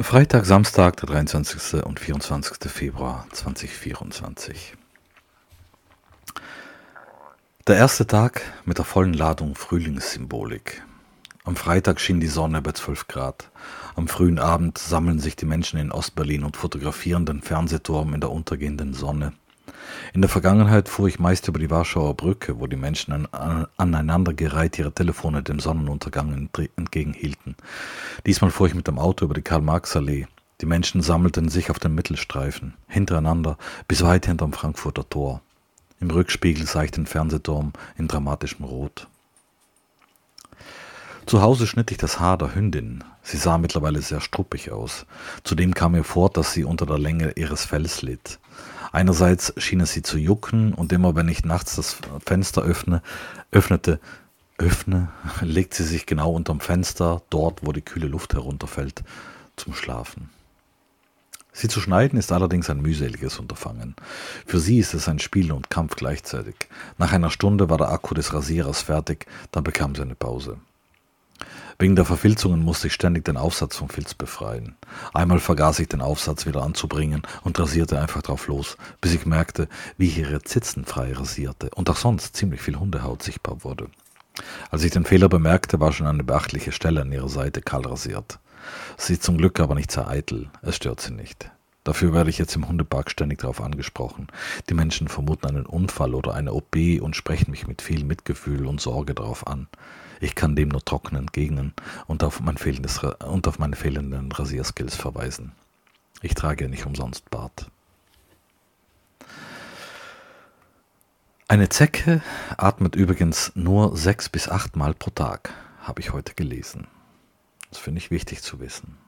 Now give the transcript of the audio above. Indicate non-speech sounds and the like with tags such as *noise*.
Freitag, Samstag, der 23. und 24. Februar 2024. Der erste Tag mit der vollen Ladung Frühlingssymbolik. Am Freitag schien die Sonne bei 12 Grad. Am frühen Abend sammeln sich die Menschen in Ostberlin und fotografieren den Fernsehturm in der untergehenden Sonne. In der Vergangenheit fuhr ich meist über die Warschauer Brücke, wo die Menschen an, aneinandergereiht ihre Telefone dem Sonnenuntergang entgegenhielten. Diesmal fuhr ich mit dem Auto über die Karl-Marx-Allee. Die Menschen sammelten sich auf den Mittelstreifen, hintereinander, bis weit hinterm Frankfurter Tor. Im Rückspiegel sah ich den Fernsehturm in dramatischem Rot. Zu Hause schnitt ich das Haar der Hündin. Sie sah mittlerweile sehr struppig aus. Zudem kam mir vor, dass sie unter der Länge ihres Fells litt. Einerseits schien es sie zu jucken und immer wenn ich nachts das Fenster öffne, öffnete, öffne, *laughs* legt sie sich genau unterm Fenster, dort, wo die kühle Luft herunterfällt, zum Schlafen. Sie zu schneiden ist allerdings ein mühseliges Unterfangen. Für sie ist es ein Spiel und Kampf gleichzeitig. Nach einer Stunde war der Akku des Rasierers fertig, dann bekam sie eine Pause. Wegen der Verfilzungen musste ich ständig den Aufsatz vom Filz befreien. Einmal vergaß ich den Aufsatz wieder anzubringen und rasierte einfach drauf los, bis ich merkte, wie ich ihre Zitzen frei rasierte und auch sonst ziemlich viel Hundehaut sichtbar wurde. Als ich den Fehler bemerkte, war schon eine beachtliche Stelle an ihrer Seite kahl rasiert. Sie ist zum Glück aber nicht sehr eitel, es stört sie nicht. Dafür werde ich jetzt im Hundepark ständig darauf angesprochen. Die Menschen vermuten einen Unfall oder eine OP und sprechen mich mit viel Mitgefühl und Sorge darauf an. Ich kann dem nur trocken entgegnen und auf, mein fehlendes, und auf meine fehlenden Rasierskills verweisen. Ich trage ja nicht umsonst Bart. Eine Zecke atmet übrigens nur sechs bis acht Mal pro Tag, habe ich heute gelesen. Das finde ich wichtig zu wissen.